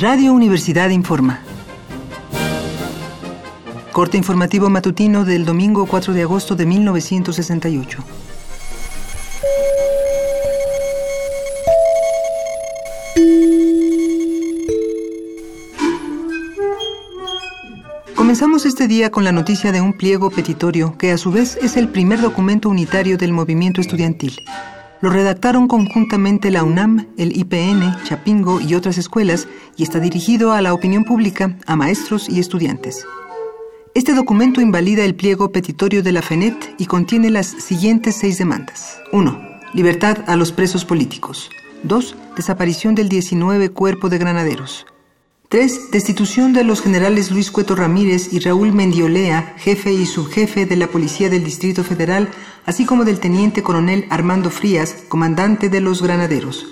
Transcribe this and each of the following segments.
Radio Universidad informa. Corte informativo matutino del domingo 4 de agosto de 1968. Comenzamos este día con la noticia de un pliego petitorio que a su vez es el primer documento unitario del movimiento estudiantil. Lo redactaron conjuntamente la UNAM, el IPN, Chapingo y otras escuelas y está dirigido a la opinión pública, a maestros y estudiantes. Este documento invalida el pliego petitorio de la FENET y contiene las siguientes seis demandas. 1. Libertad a los presos políticos. 2. Desaparición del 19 Cuerpo de Granaderos. 3. Destitución de los generales Luis Cueto Ramírez y Raúl Mendiolea, jefe y subjefe de la Policía del Distrito Federal, así como del teniente coronel Armando Frías, comandante de los granaderos.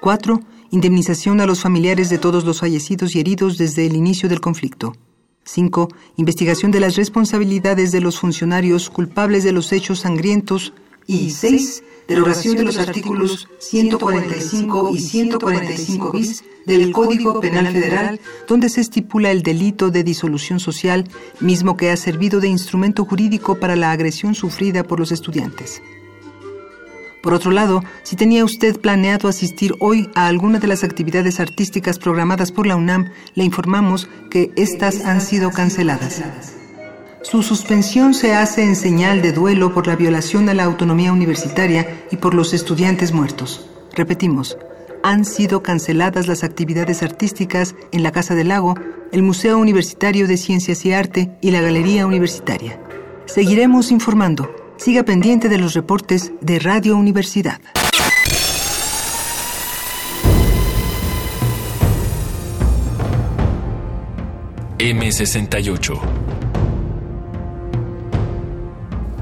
4. Indemnización a los familiares de todos los fallecidos y heridos desde el inicio del conflicto. 5. Investigación de las responsabilidades de los funcionarios culpables de los hechos sangrientos. Y 6 derogación de los artículos 145 y 145 bis del Código Penal Federal, donde se estipula el delito de disolución social, mismo que ha servido de instrumento jurídico para la agresión sufrida por los estudiantes. Por otro lado, si tenía usted planeado asistir hoy a alguna de las actividades artísticas programadas por la UNAM, le informamos que estas han sido canceladas. Su suspensión se hace en señal de duelo por la violación a la autonomía universitaria y por los estudiantes muertos. Repetimos, han sido canceladas las actividades artísticas en la Casa del Lago, el Museo Universitario de Ciencias y Arte y la Galería Universitaria. Seguiremos informando. Siga pendiente de los reportes de Radio Universidad. M68